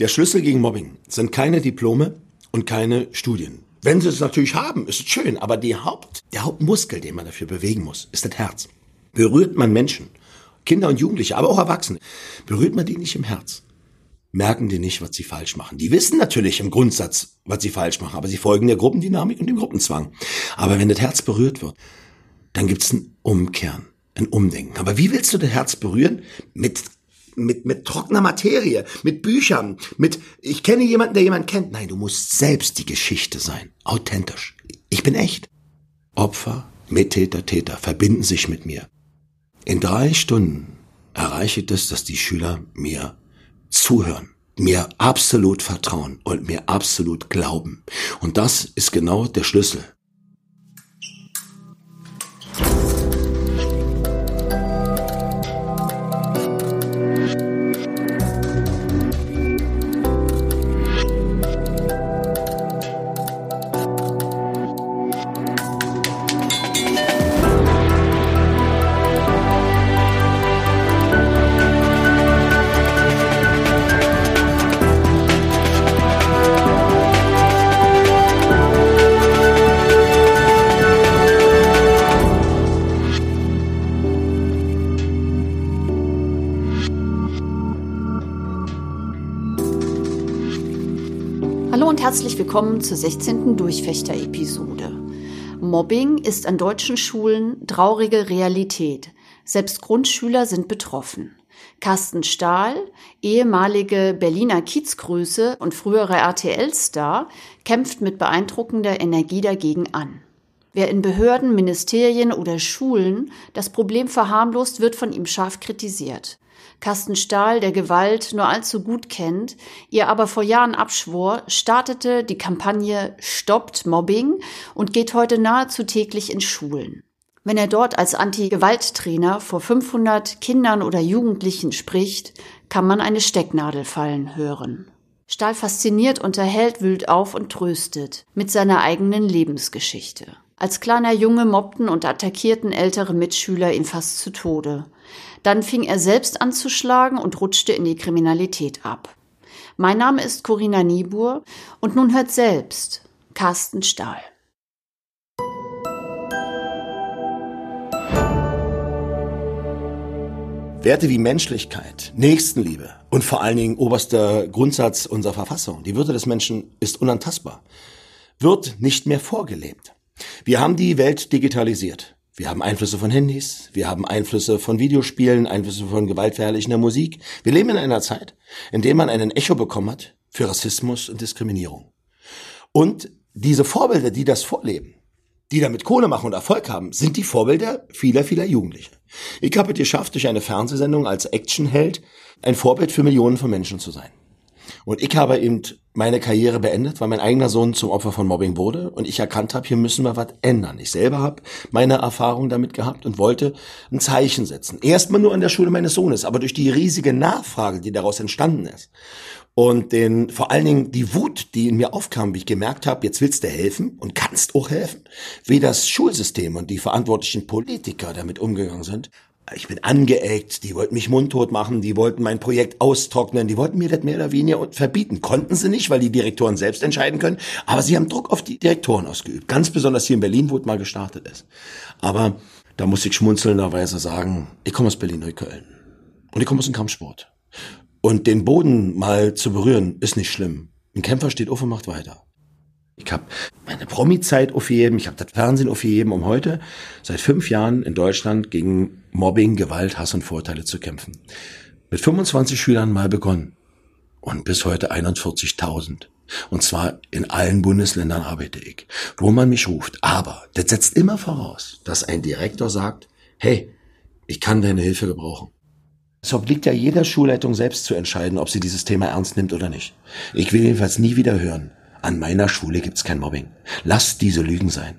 Der Schlüssel gegen Mobbing sind keine Diplome und keine Studien. Wenn sie es natürlich haben, ist es schön, aber die Haupt, der Hauptmuskel, den man dafür bewegen muss, ist das Herz. Berührt man Menschen, Kinder und Jugendliche, aber auch Erwachsene, berührt man die nicht im Herz, merken die nicht, was sie falsch machen. Die wissen natürlich im Grundsatz, was sie falsch machen, aber sie folgen der Gruppendynamik und dem Gruppenzwang. Aber wenn das Herz berührt wird, dann gibt's ein Umkehren, ein Umdenken. Aber wie willst du das Herz berühren? Mit mit, mit trockener Materie, mit Büchern, mit, ich kenne jemanden, der jemanden kennt. Nein, du musst selbst die Geschichte sein. Authentisch. Ich bin echt. Opfer, Mittäter, Täter verbinden sich mit mir. In drei Stunden erreiche ich das, dass die Schüler mir zuhören, mir absolut vertrauen und mir absolut glauben. Und das ist genau der Schlüssel herzlich willkommen zur 16. Durchfechter-Episode. Mobbing ist an deutschen Schulen traurige Realität. Selbst Grundschüler sind betroffen. Carsten Stahl, ehemalige Berliner Kiezgröße und früherer RTL-Star, kämpft mit beeindruckender Energie dagegen an. Wer in Behörden, Ministerien oder Schulen das Problem verharmlost, wird von ihm scharf kritisiert. Carsten Stahl, der Gewalt nur allzu gut kennt, ihr aber vor Jahren abschwor, startete die Kampagne Stoppt Mobbing und geht heute nahezu täglich in Schulen. Wenn er dort als Anti-Gewalt-Trainer vor 500 Kindern oder Jugendlichen spricht, kann man eine Stecknadel fallen hören. Stahl fasziniert, unterhält, wühlt auf und tröstet mit seiner eigenen Lebensgeschichte. Als kleiner Junge mobbten und attackierten ältere Mitschüler ihn fast zu Tode. Dann fing er selbst an zu schlagen und rutschte in die Kriminalität ab. Mein Name ist Corinna Niebuhr und nun hört selbst Carsten Stahl. Werte wie Menschlichkeit, Nächstenliebe und vor allen Dingen oberster Grundsatz unserer Verfassung, die Würde des Menschen ist unantastbar, wird nicht mehr vorgelebt. Wir haben die Welt digitalisiert. Wir haben Einflüsse von Handys, wir haben Einflüsse von Videospielen, Einflüsse von gewaltverherrlichender Musik. Wir leben in einer Zeit, in der man einen Echo bekommen hat für Rassismus und Diskriminierung. Und diese Vorbilder, die das vorleben, die damit Kohle machen und Erfolg haben, sind die Vorbilder vieler, vieler Jugendlicher. Ich habe es geschafft, durch eine Fernsehsendung als Actionheld ein Vorbild für Millionen von Menschen zu sein. Und ich habe eben meine Karriere beendet, weil mein eigener Sohn zum Opfer von Mobbing wurde und ich erkannt habe, hier müssen wir was ändern. Ich selber habe meine Erfahrung damit gehabt und wollte ein Zeichen setzen. Erstmal nur an der Schule meines Sohnes, aber durch die riesige Nachfrage, die daraus entstanden ist und den vor allen Dingen die Wut, die in mir aufkam, wie ich gemerkt habe, jetzt willst du helfen und kannst auch helfen, wie das Schulsystem und die verantwortlichen Politiker damit umgegangen sind, ich bin angeeckt, die wollten mich mundtot machen, die wollten mein Projekt austrocknen, die wollten mir das mehr oder weniger verbieten. Konnten sie nicht, weil die Direktoren selbst entscheiden können, aber sie haben Druck auf die Direktoren ausgeübt. Ganz besonders hier in Berlin, wo es mal gestartet ist. Aber da muss ich schmunzelnderweise sagen, ich komme aus Berlin-Neukölln. Und ich komme aus dem Kampfsport. Und den Boden mal zu berühren, ist nicht schlimm. Ein Kämpfer steht auf und macht weiter. Ich habe meine Promi-Zeit aufgegeben, ich habe das Fernsehen aufgegeben, um heute seit fünf Jahren in Deutschland gegen Mobbing, Gewalt, Hass und Vorteile zu kämpfen. Mit 25 Schülern mal begonnen und bis heute 41.000. Und zwar in allen Bundesländern arbeite ich, wo man mich ruft. Aber das setzt immer voraus, dass ein Direktor sagt, hey, ich kann deine Hilfe gebrauchen. Es obliegt ja jeder Schulleitung selbst zu entscheiden, ob sie dieses Thema ernst nimmt oder nicht. Ich will jedenfalls nie wieder hören, an meiner Schule gibt's kein Mobbing. Lasst diese Lügen sein.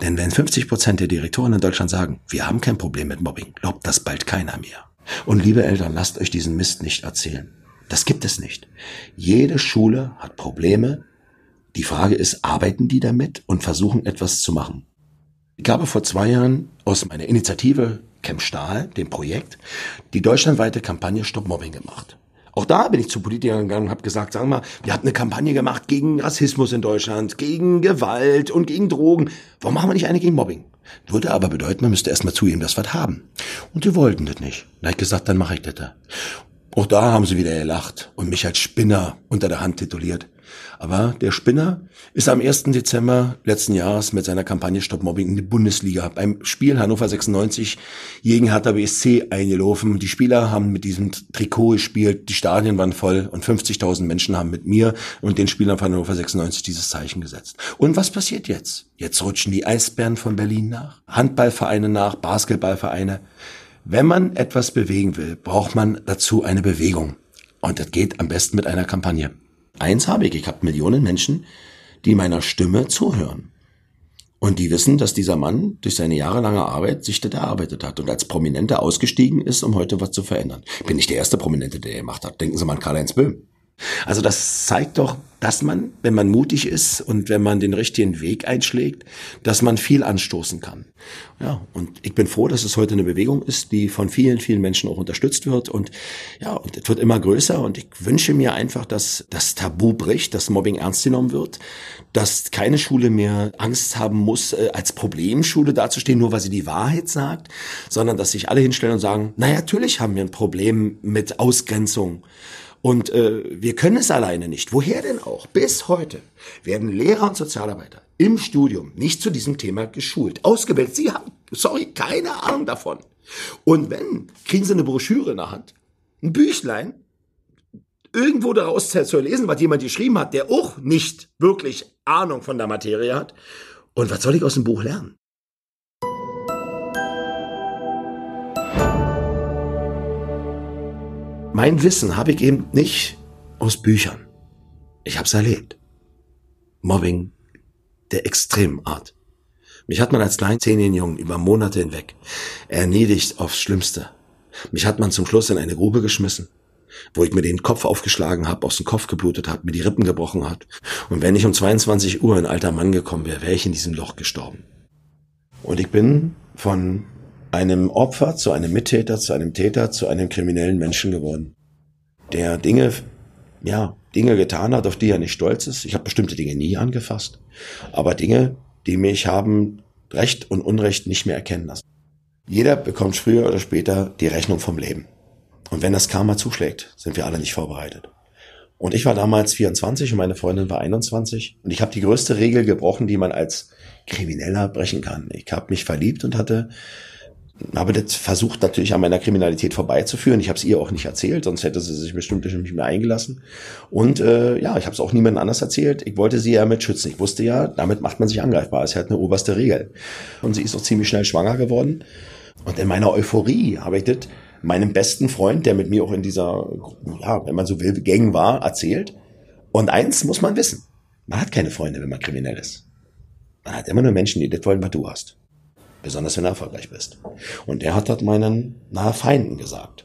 Denn wenn 50 Prozent der Direktoren in Deutschland sagen, wir haben kein Problem mit Mobbing, glaubt das bald keiner mehr. Und liebe Eltern, lasst euch diesen Mist nicht erzählen. Das gibt es nicht. Jede Schule hat Probleme. Die Frage ist, arbeiten die damit und versuchen etwas zu machen? Ich habe vor zwei Jahren aus meiner Initiative Camp Stahl, dem Projekt, die deutschlandweite Kampagne Stop Mobbing gemacht. Auch da bin ich zu Politikern gegangen und habe gesagt, sagen wir mal, wir hatten eine Kampagne gemacht gegen Rassismus in Deutschland, gegen Gewalt und gegen Drogen. Warum machen wir nicht eine gegen Mobbing? Würde aber bedeuten, man müsste erstmal dass wir das haben. Und die wollten das nicht. Da hab ich gesagt, dann mache ich das. Auch da haben sie wieder gelacht und mich als Spinner unter der Hand tituliert. Aber der Spinner ist am 1. Dezember letzten Jahres mit seiner Kampagne Stop Mobbing in die Bundesliga beim Spiel Hannover 96 gegen Hertha BSC eingelaufen. Die Spieler haben mit diesem Trikot gespielt, die Stadien waren voll und 50.000 Menschen haben mit mir und den Spielern von Hannover 96 dieses Zeichen gesetzt. Und was passiert jetzt? Jetzt rutschen die Eisbären von Berlin nach, Handballvereine nach, Basketballvereine. Wenn man etwas bewegen will, braucht man dazu eine Bewegung. Und das geht am besten mit einer Kampagne. Eins habe ich, ich habe Millionen Menschen, die meiner Stimme zuhören. Und die wissen, dass dieser Mann durch seine jahrelange Arbeit sich das erarbeitet hat und als Prominenter ausgestiegen ist, um heute was zu verändern. Bin nicht der erste Prominente, der gemacht hat. Denken Sie mal an Karl-Heinz Böhm. Also das zeigt doch, dass man, wenn man mutig ist und wenn man den richtigen Weg einschlägt, dass man viel anstoßen kann. Ja, und ich bin froh, dass es heute eine Bewegung ist, die von vielen, vielen Menschen auch unterstützt wird und ja, und es wird immer größer und ich wünsche mir einfach, dass das Tabu bricht, dass Mobbing ernst genommen wird, dass keine Schule mehr Angst haben muss, äh, als Problemschule dazustehen, nur weil sie die Wahrheit sagt, sondern dass sich alle hinstellen und sagen, na natürlich haben wir ein Problem mit Ausgrenzung. Und äh, wir können es alleine nicht. Woher denn auch? Bis heute werden Lehrer und Sozialarbeiter im Studium nicht zu diesem Thema geschult, ausgebildet. Sie haben, sorry, keine Ahnung davon. Und wenn, kriegen sie eine Broschüre in der Hand, ein Büchlein, irgendwo daraus zu lesen, was jemand geschrieben hat, der auch nicht wirklich Ahnung von der Materie hat. Und was soll ich aus dem Buch lernen? Mein Wissen habe ich eben nicht aus Büchern. Ich habe es erlebt. Mobbing der extremen Art. Mich hat man als kleinen Jungen über Monate hinweg erniedigt aufs Schlimmste. Mich hat man zum Schluss in eine Grube geschmissen, wo ich mir den Kopf aufgeschlagen habe, aus dem Kopf geblutet hat, mir die Rippen gebrochen hat. Und wenn ich um 22 Uhr ein alter Mann gekommen wäre, wäre ich in diesem Loch gestorben. Und ich bin von einem Opfer zu einem Mittäter, zu einem Täter, zu einem kriminellen Menschen geworden, der Dinge, ja, Dinge getan hat, auf die er nicht stolz ist. Ich habe bestimmte Dinge nie angefasst, aber Dinge, die mich haben Recht und Unrecht nicht mehr erkennen lassen. Jeder bekommt früher oder später die Rechnung vom Leben. Und wenn das Karma zuschlägt, sind wir alle nicht vorbereitet. Und ich war damals 24 und meine Freundin war 21 und ich habe die größte Regel gebrochen, die man als Krimineller brechen kann. Ich habe mich verliebt und hatte habe das versucht natürlich an meiner Kriminalität vorbeizuführen. Ich habe es ihr auch nicht erzählt, sonst hätte sie sich bestimmt nicht mehr eingelassen. Und äh, ja, ich habe es auch niemandem anders erzählt. Ich wollte sie ja mit schützen. Ich wusste ja, damit macht man sich angreifbar. Ist halt eine oberste Regel. Und sie ist auch ziemlich schnell schwanger geworden. Und in meiner Euphorie habe ich das meinem besten Freund, der mit mir auch in dieser, ja, wenn man so will, Gang war, erzählt. Und eins muss man wissen. Man hat keine Freunde, wenn man kriminell ist. Man hat immer nur Menschen, die das wollen, was du hast. Besonders wenn du erfolgreich bist. Und er hat das meinen nahe Feinden gesagt.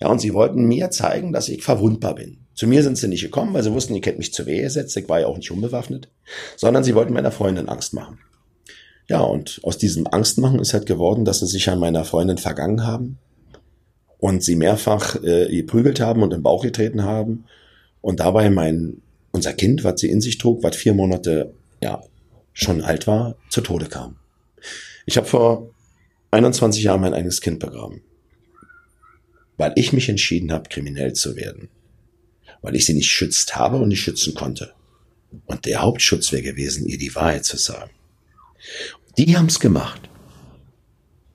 Ja, und sie wollten mir zeigen, dass ich verwundbar bin. Zu mir sind sie nicht gekommen, weil sie wussten, ich hätte mich zur Wehe gesetzt, ich war ja auch nicht unbewaffnet, sondern sie wollten meiner Freundin Angst machen. Ja, und aus diesem Angstmachen ist halt geworden, dass sie sich an meiner Freundin vergangen haben und sie mehrfach äh, geprügelt haben und im Bauch getreten haben und dabei mein, unser Kind, was sie in sich trug, was vier Monate, ja, schon alt war, zu Tode kam. Ich habe vor 21 Jahren mein eigenes Kind begraben, weil ich mich entschieden habe, kriminell zu werden, weil ich sie nicht schützt habe und nicht schützen konnte. Und der Hauptschutz wäre gewesen, ihr die Wahrheit zu sagen. Die haben's gemacht.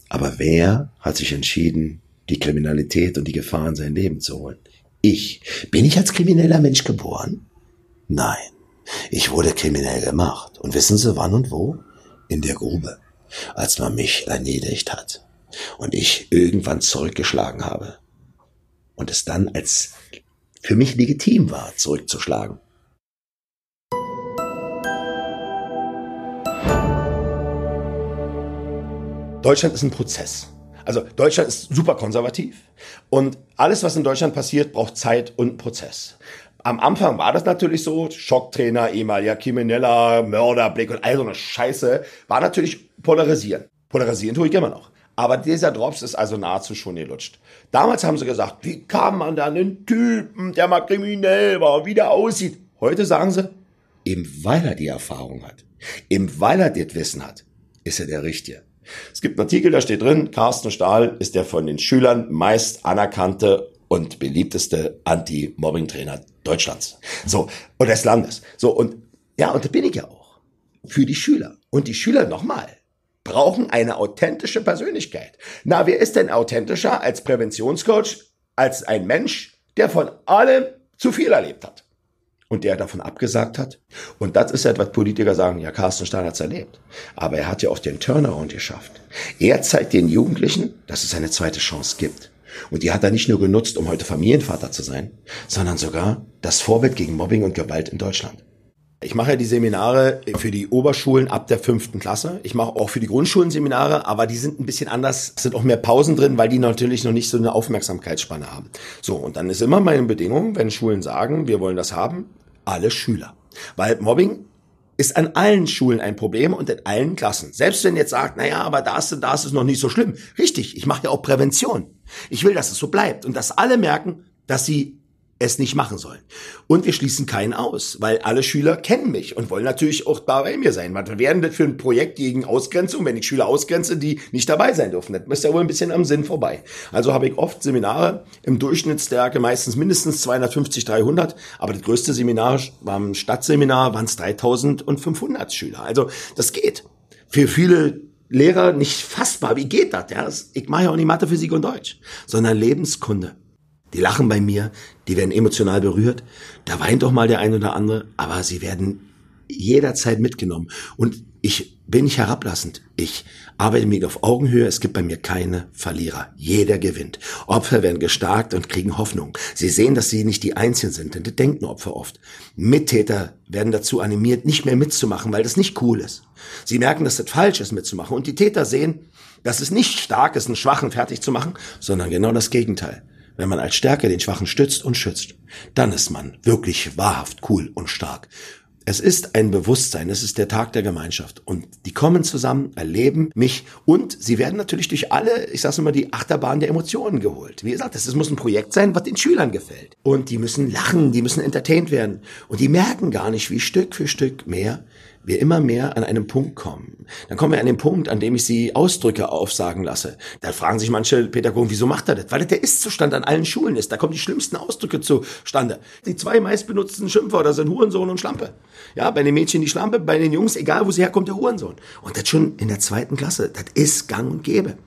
Aber wer hat sich entschieden, die Kriminalität und die Gefahr in sein Leben zu holen? Ich. Bin ich als krimineller Mensch geboren? Nein. Ich wurde kriminell gemacht. Und wissen Sie wann und wo? In der Grube als man mich erledigt hat und ich irgendwann zurückgeschlagen habe und es dann als für mich legitim war, zurückzuschlagen. Deutschland ist ein Prozess. Also Deutschland ist super konservativ und alles, was in Deutschland passiert, braucht Zeit und Prozess. Am Anfang war das natürlich so, Schocktrainer, ehemaliger Krimineller, Mörderblick und all so eine Scheiße, war natürlich polarisieren. Polarisieren tue ich immer noch. Aber dieser Drops ist also nahezu schon gelutscht. Damals haben sie gesagt, wie kann man da einen Typen, der mal kriminell war, wie der aussieht? Heute sagen sie, eben weil er die Erfahrung hat, eben weil er das Wissen hat, ist er der Richtige. Es gibt einen Artikel, da steht drin, Carsten Stahl ist der von den Schülern meist anerkannte und beliebteste Anti-Mobbing-Trainer Deutschlands. So, und des Landes. So, und ja, und da bin ich ja auch. Für die Schüler. Und die Schüler nochmal brauchen eine authentische Persönlichkeit. Na, wer ist denn authentischer als Präventionscoach, als ein Mensch, der von allem zu viel erlebt hat? und der davon abgesagt hat. Und das ist etwas Politiker sagen, ja, Carsten Stein hat's erlebt. Aber er hat ja auch den Turnaround geschafft. Er zeigt den Jugendlichen, dass es eine zweite Chance gibt. Und die hat er nicht nur genutzt, um heute Familienvater zu sein, sondern sogar das Vorbild gegen Mobbing und Gewalt in Deutschland. Ich mache ja die Seminare für die Oberschulen ab der fünften Klasse. Ich mache auch für die Grundschulen Seminare, aber die sind ein bisschen anders. Es sind auch mehr Pausen drin, weil die natürlich noch nicht so eine Aufmerksamkeitsspanne haben. So, und dann ist immer meine Bedingung, wenn Schulen sagen, wir wollen das haben, alle Schüler. Weil Mobbing ist an allen Schulen ein Problem und in allen Klassen. Selbst wenn jetzt sagt, naja, aber das und das ist noch nicht so schlimm. Richtig, ich mache ja auch Prävention. Ich will, dass es so bleibt und dass alle merken, dass sie es nicht machen sollen. Und wir schließen keinen aus, weil alle Schüler kennen mich und wollen natürlich auch bei mir sein. Wir werden das für ein Projekt gegen Ausgrenzung, wenn ich Schüler ausgrenze, die nicht dabei sein dürfen. Das ist ja wohl ein bisschen am Sinn vorbei. Also habe ich oft Seminare im Durchschnittsstärke, meistens mindestens 250, 300, aber das größte Seminar war im Stadtseminar, waren es 3500 Schüler. Also das geht. Für viele Lehrer nicht fassbar. Wie geht das? Ja, ich mache ja auch nicht Mathe, Physik und Deutsch, sondern Lebenskunde. Die lachen bei mir, die werden emotional berührt. Da weint doch mal der ein oder andere, aber sie werden jederzeit mitgenommen. Und ich bin nicht herablassend. Ich arbeite mit auf Augenhöhe. Es gibt bei mir keine Verlierer. Jeder gewinnt. Opfer werden gestärkt und kriegen Hoffnung. Sie sehen, dass sie nicht die Einzigen sind, denn das denken Opfer oft. Mittäter werden dazu animiert, nicht mehr mitzumachen, weil das nicht cool ist. Sie merken, dass das falsch ist, mitzumachen. Und die Täter sehen, dass es nicht stark ist, einen Schwachen fertig zu machen, sondern genau das Gegenteil. Wenn man als Stärke den Schwachen stützt und schützt, dann ist man wirklich wahrhaft cool und stark. Es ist ein Bewusstsein, es ist der Tag der Gemeinschaft. Und die kommen zusammen, erleben mich und sie werden natürlich durch alle, ich sag's immer, die Achterbahn der Emotionen geholt. Wie gesagt, das muss ein Projekt sein, was den Schülern gefällt. Und die müssen lachen, die müssen entertained werden. Und die merken gar nicht, wie Stück für Stück mehr wir immer mehr an einem Punkt kommen. Dann kommen wir an den Punkt, an dem ich sie Ausdrücke aufsagen lasse. Da fragen sich manche Pädagogen, wieso macht er das? Weil das der Ist-Zustand an allen Schulen ist. Da kommen die schlimmsten Ausdrücke zustande. Die zwei meistbenutzten Schimpfwörter sind Hurensohn und Schlampe. Ja, bei den Mädchen die Schlampe, bei den Jungs, egal wo sie herkommt, der Hurensohn. Und das schon in der zweiten Klasse. Das ist gang und gäbe.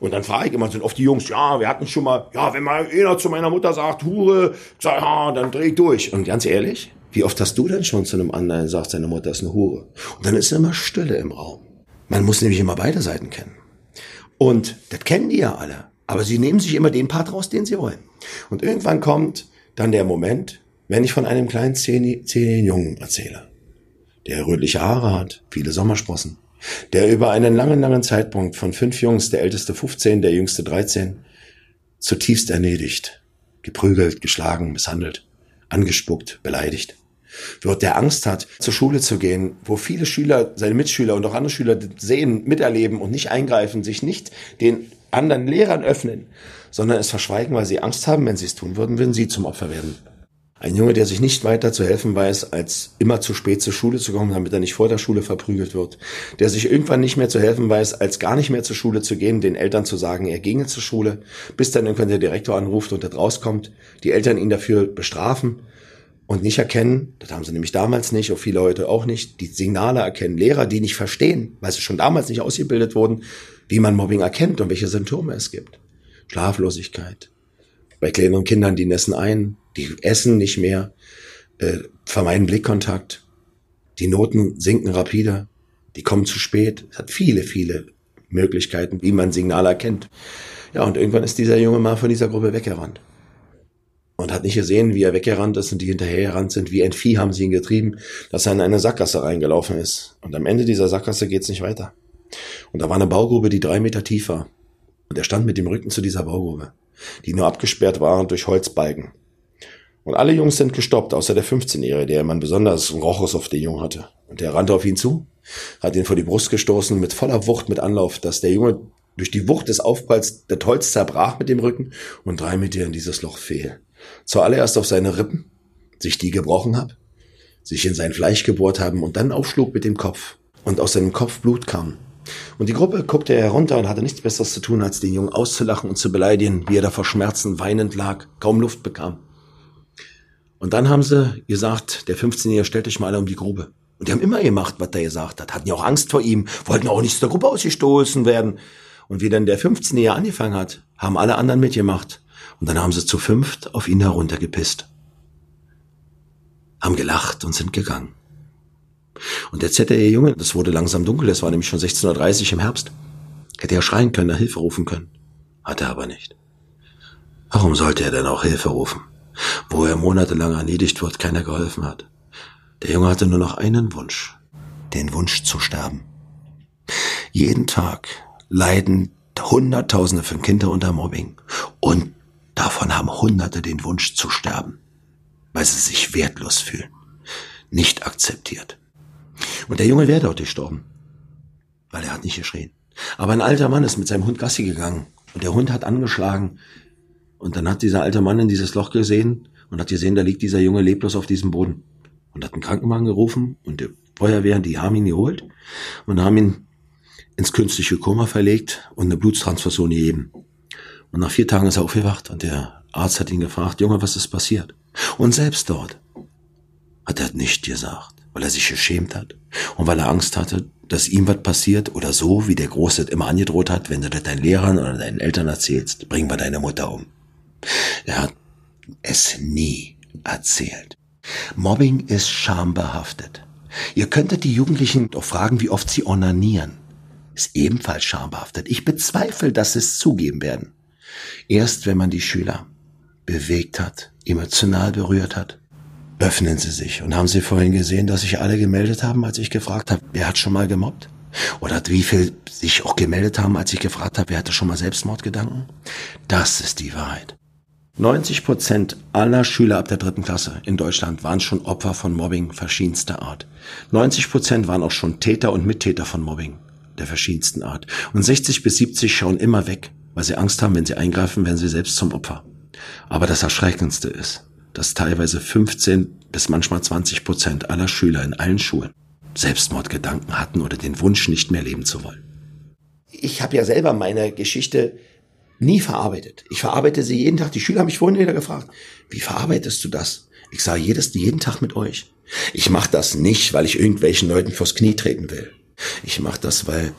Und dann frage ich immer, sind oft die Jungs, ja, wir hatten schon mal, ja, wenn mal einer zu meiner Mutter sagt, Hure, sag, ja, dann dreh ich durch. Und ganz ehrlich, wie oft hast du denn schon zu einem anderen gesagt, seine Mutter ist eine Hure? Und dann ist immer Stille im Raum. Man muss nämlich immer beide Seiten kennen. Und das kennen die ja alle. Aber sie nehmen sich immer den Part raus, den sie wollen. Und irgendwann kommt dann der Moment, wenn ich von einem kleinen zehnigen Jungen erzähle, der rötliche Haare hat, viele Sommersprossen, der über einen langen, langen Zeitpunkt von fünf Jungs, der älteste 15, der jüngste 13, zutiefst erledigt, geprügelt, geschlagen, misshandelt, angespuckt, beleidigt wird, der Angst hat, zur Schule zu gehen, wo viele Schüler, seine Mitschüler und auch andere Schüler sehen, miterleben und nicht eingreifen, sich nicht den anderen Lehrern öffnen, sondern es verschweigen, weil sie Angst haben, wenn sie es tun würden, würden sie zum Opfer werden. Ein Junge, der sich nicht weiter zu helfen weiß, als immer zu spät zur Schule zu kommen, damit er nicht vor der Schule verprügelt wird. Der sich irgendwann nicht mehr zu helfen weiß, als gar nicht mehr zur Schule zu gehen, den Eltern zu sagen, er ginge zur Schule, bis dann irgendwann der Direktor anruft und er rauskommt, die Eltern ihn dafür bestrafen und nicht erkennen, das haben sie nämlich damals nicht, auch viele heute auch nicht, die Signale erkennen. Lehrer, die nicht verstehen, weil sie schon damals nicht ausgebildet wurden, wie man Mobbing erkennt und welche Symptome es gibt. Schlaflosigkeit. Bei kleineren Kindern, die nässen ein, die essen nicht mehr, äh, vermeiden Blickkontakt. Die Noten sinken rapide, die kommen zu spät. Es hat viele, viele Möglichkeiten, wie man Signale erkennt. Ja, und irgendwann ist dieser Junge mal von dieser Gruppe weggerannt und hat nicht gesehen, wie er weggerannt ist und die hinterhergerannt sind. Wie ein Vieh haben sie ihn getrieben, dass er in eine Sackgasse reingelaufen ist. Und am Ende dieser Sackgasse geht's nicht weiter. Und da war eine Baugrube, die drei Meter tief war. Und er stand mit dem Rücken zu dieser Baugrube, die nur abgesperrt war durch Holzbalken. Und alle Jungs sind gestoppt, außer der 15-Jährige, der man besonders Rochus auf den Jungen hatte. Und der rannte auf ihn zu, hat ihn vor die Brust gestoßen mit voller Wucht, mit Anlauf, dass der Junge Durch die Wucht des Aufpralls der Holz zerbrach mit dem Rücken und drei mit dir in dieses Loch fiel. Zuallererst auf seine Rippen, sich die gebrochen hab, sich in sein Fleisch gebohrt haben und dann aufschlug mit dem Kopf und aus seinem Kopf Blut kam. Und die Gruppe guckte herunter und hatte nichts Besseres zu tun, als den Jungen auszulachen und zu beleidigen, wie er da vor Schmerzen weinend lag, kaum Luft bekam. Und dann haben sie gesagt, der 15-Jährige stellt euch mal alle um die Grube. Und die haben immer gemacht, was der gesagt hat. Hatten ja auch Angst vor ihm, wollten auch nicht aus der Gruppe ausgestoßen werden. Und wie dann der 15-Jährige angefangen hat, haben alle anderen mitgemacht. Und dann haben sie zu fünft auf ihn heruntergepisst. Haben gelacht und sind gegangen. Und der ZDE Junge, das wurde langsam dunkel, es war nämlich schon 16.30 Uhr im Herbst. Hätte er schreien können, nach Hilfe rufen können. Hat er aber nicht. Warum sollte er denn auch Hilfe rufen? wo er monatelang erledigt wird, keiner geholfen hat. Der Junge hatte nur noch einen Wunsch, den Wunsch zu sterben. Jeden Tag leiden Hunderttausende von Kindern unter Mobbing und davon haben Hunderte den Wunsch zu sterben, weil sie sich wertlos fühlen, nicht akzeptiert. Und der Junge wäre dort gestorben, weil er hat nicht geschrien. Aber ein alter Mann ist mit seinem Hund Gassi gegangen und der Hund hat angeschlagen und dann hat dieser alte Mann in dieses Loch gesehen und hat gesehen, da liegt dieser Junge leblos auf diesem Boden. Und hat einen Krankenwagen gerufen und die Feuerwehr, die haben ihn geholt und haben ihn ins künstliche Koma verlegt und eine Bluttransfusion gegeben. Und nach vier Tagen ist er aufgewacht und der Arzt hat ihn gefragt, Junge, was ist passiert? Und selbst dort hat er nicht gesagt, weil er sich geschämt hat und weil er Angst hatte, dass ihm was passiert oder so, wie der Große immer angedroht hat, wenn du das deinen Lehrern oder deinen Eltern erzählst, bringen wir deine Mutter um. Er hat es nie erzählt. Mobbing ist schambehaftet. Ihr könntet die Jugendlichen doch fragen, wie oft sie onanieren. Ist ebenfalls schambehaftet. Ich bezweifle, dass sie es zugeben werden. Erst wenn man die Schüler bewegt hat, emotional berührt hat, öffnen sie sich. Und haben Sie vorhin gesehen, dass sich alle gemeldet haben, als ich gefragt habe, wer hat schon mal gemobbt? Oder wie viel sich auch gemeldet haben, als ich gefragt habe, wer hatte schon mal Selbstmordgedanken? Das ist die Wahrheit. 90 Prozent aller Schüler ab der dritten Klasse in Deutschland waren schon Opfer von Mobbing verschiedenster Art. 90 Prozent waren auch schon Täter und Mittäter von Mobbing der verschiedensten Art. Und 60 bis 70 schauen immer weg, weil sie Angst haben, wenn sie eingreifen, werden sie selbst zum Opfer. Aber das Erschreckendste ist, dass teilweise 15 bis manchmal 20 Prozent aller Schüler in allen Schulen Selbstmordgedanken hatten oder den Wunsch, nicht mehr leben zu wollen. Ich habe ja selber meine Geschichte nie verarbeitet. Ich verarbeite sie jeden Tag. Die Schüler haben mich vorhin wieder gefragt, wie verarbeitest du das? Ich sage jedes, jeden Tag mit euch. Ich mache das nicht, weil ich irgendwelchen Leuten vors Knie treten will. Ich mache das, weil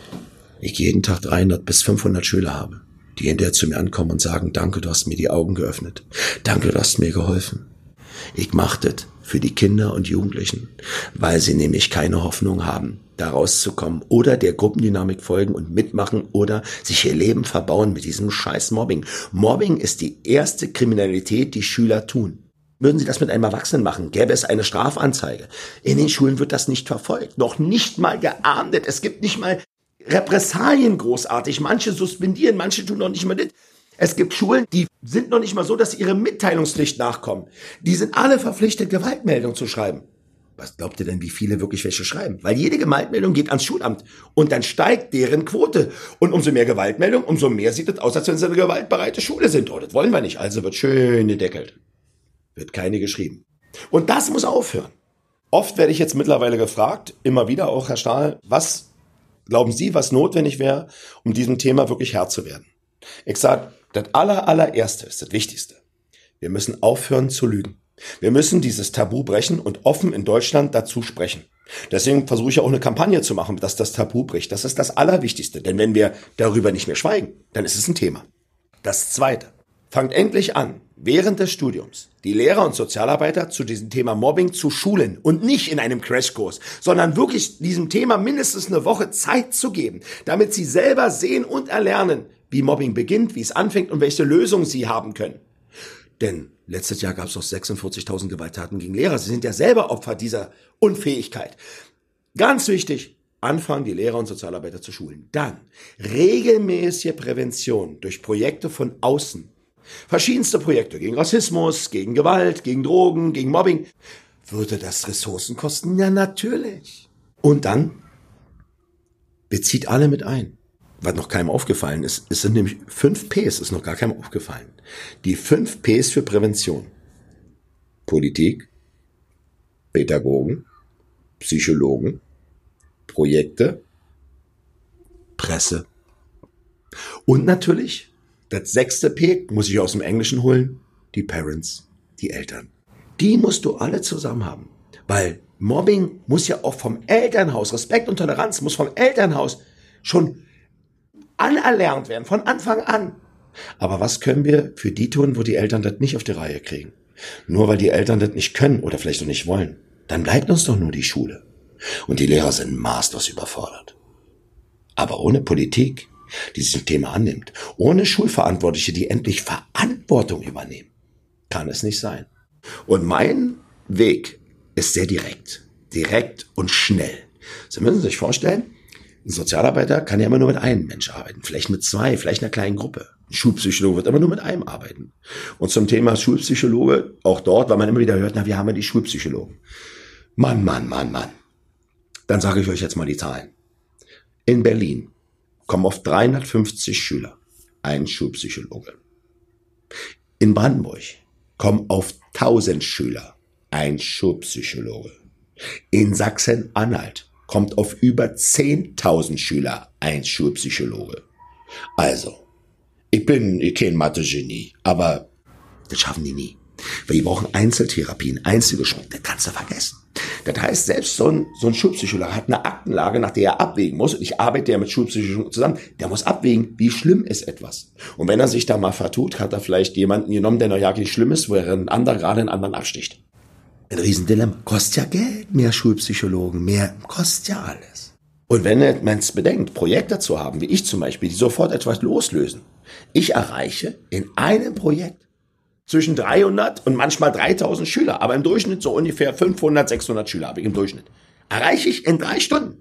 ich jeden Tag 300 bis 500 Schüler habe, die hinterher zu mir ankommen und sagen, danke, du hast mir die Augen geöffnet. Danke, du hast mir geholfen. Ich mache das für die Kinder und Jugendlichen, weil sie nämlich keine Hoffnung haben, da rauszukommen oder der Gruppendynamik folgen und mitmachen oder sich ihr Leben verbauen mit diesem scheiß Mobbing. Mobbing ist die erste Kriminalität, die Schüler tun. Würden sie das mit einem Erwachsenen machen, gäbe es eine Strafanzeige. In den Schulen wird das nicht verfolgt, noch nicht mal geahndet. Es gibt nicht mal Repressalien großartig. Manche suspendieren, manche tun noch nicht mal das. Es gibt Schulen, die sind noch nicht mal so, dass sie ihre Mitteilungspflicht nachkommen. Die sind alle verpflichtet, Gewaltmeldung zu schreiben. Was glaubt ihr denn, wie viele wirklich welche schreiben? Weil jede Gewaltmeldung geht ans Schulamt und dann steigt deren Quote. Und umso mehr Gewaltmeldung, umso mehr sieht es aus, als wenn sie eine gewaltbereite Schule sind. Oh, das wollen wir nicht. Also wird schön gedeckelt. Wird keine geschrieben. Und das muss aufhören. Oft werde ich jetzt mittlerweile gefragt, immer wieder auch, Herr Stahl, was glauben Sie, was notwendig wäre, um diesem Thema wirklich Herr zu werden? Ich sage, das aller, allererste ist das Wichtigste. Wir müssen aufhören zu lügen. Wir müssen dieses Tabu brechen und offen in Deutschland dazu sprechen. Deswegen versuche ich auch eine Kampagne zu machen, dass das Tabu bricht. Das ist das Allerwichtigste. Denn wenn wir darüber nicht mehr schweigen, dann ist es ein Thema. Das Zweite. Fangt endlich an, während des Studiums die Lehrer und Sozialarbeiter zu diesem Thema Mobbing zu schulen und nicht in einem Crashkurs, sondern wirklich diesem Thema mindestens eine Woche Zeit zu geben, damit sie selber sehen und erlernen, wie Mobbing beginnt, wie es anfängt und welche Lösungen sie haben können. Denn letztes Jahr gab es noch 46.000 Gewalttaten gegen Lehrer. Sie sind ja selber Opfer dieser Unfähigkeit. Ganz wichtig, anfangen, die Lehrer und Sozialarbeiter zu schulen. Dann regelmäßige Prävention durch Projekte von außen Verschiedenste Projekte gegen Rassismus, gegen Gewalt, gegen Drogen, gegen Mobbing. Würde das Ressourcen kosten? Ja, natürlich. Und dann bezieht alle mit ein. was noch keinem aufgefallen ist, es sind nämlich fünf Ps, ist noch gar keinem aufgefallen. Die fünf Ps für Prävention. Politik, Pädagogen, Psychologen, Projekte, Presse. Und natürlich, das sechste P muss ich aus dem Englischen holen, die Parents, die Eltern. Die musst du alle zusammen haben. Weil Mobbing muss ja auch vom Elternhaus, Respekt und Toleranz muss vom Elternhaus schon anerlernt werden, von Anfang an. Aber was können wir für die tun, wo die Eltern das nicht auf die Reihe kriegen? Nur weil die Eltern das nicht können oder vielleicht auch nicht wollen, dann bleibt uns doch nur die Schule. Und die Lehrer sind maßlos überfordert. Aber ohne Politik, die sich dem Thema annimmt, ohne Schulverantwortliche, die endlich Verantwortung übernehmen, kann es nicht sein. Und mein Weg ist sehr direkt. Direkt und schnell. Sie müssen sich vorstellen, ein Sozialarbeiter kann ja immer nur mit einem Mensch arbeiten, vielleicht mit zwei, vielleicht einer kleinen Gruppe. Ein Schulpsychologe wird immer nur mit einem arbeiten. Und zum Thema Schulpsychologe, auch dort, weil man immer wieder hört, na, wir haben ja die Schulpsychologen. Mann, Mann, Mann, Mann. Dann sage ich euch jetzt mal die Zahlen. In Berlin kommen auf 350 Schüler ein Schulpsychologe. In Brandenburg kommen auf 1000 Schüler ein Schulpsychologe. In Sachsen-Anhalt kommt auf über 10.000 Schüler ein Schulpsychologe. Also, ich bin kein Mathe-Genie, aber das schaffen die nie. Weil die brauchen Einzeltherapien, Einzelgespräche, das kannst du vergessen. Das heißt, selbst so ein, so ein Schulpsychologe hat eine Aktenlage, nach der er abwägen muss. Und ich arbeite ja mit Schulpsychologen zusammen. Der muss abwägen, wie schlimm ist etwas. Und wenn er sich da mal vertut, hat er vielleicht jemanden genommen, der noch ja nicht schlimm ist, wo er ein anderer gerade einen anderen absticht. Ein Riesendilemma. Kostet ja Geld, mehr Schulpsychologen, mehr, kostet ja alles. Und wenn man es bedenkt, Projekte zu haben, wie ich zum Beispiel, die sofort etwas loslösen. Ich erreiche in einem Projekt zwischen 300 und manchmal 3000 Schüler, aber im Durchschnitt so ungefähr 500, 600 Schüler habe ich im Durchschnitt. Erreiche ich in drei Stunden.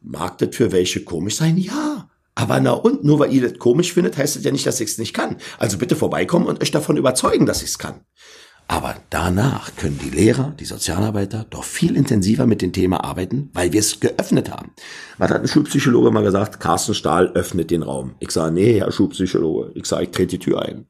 Mag das für welche komisch sein? Ja. Aber na und, nur weil ihr das komisch findet, heißt das ja nicht, dass ich es nicht kann. Also bitte vorbeikommen und euch davon überzeugen, dass ich es kann. Aber danach können die Lehrer, die Sozialarbeiter doch viel intensiver mit dem Thema arbeiten, weil wir es geöffnet haben. Was hat ein Schulpsychologe mal gesagt? Carsten Stahl öffnet den Raum. Ich sage, nee, Herr Schulpsychologe. Ich sage, ich trete die Tür ein.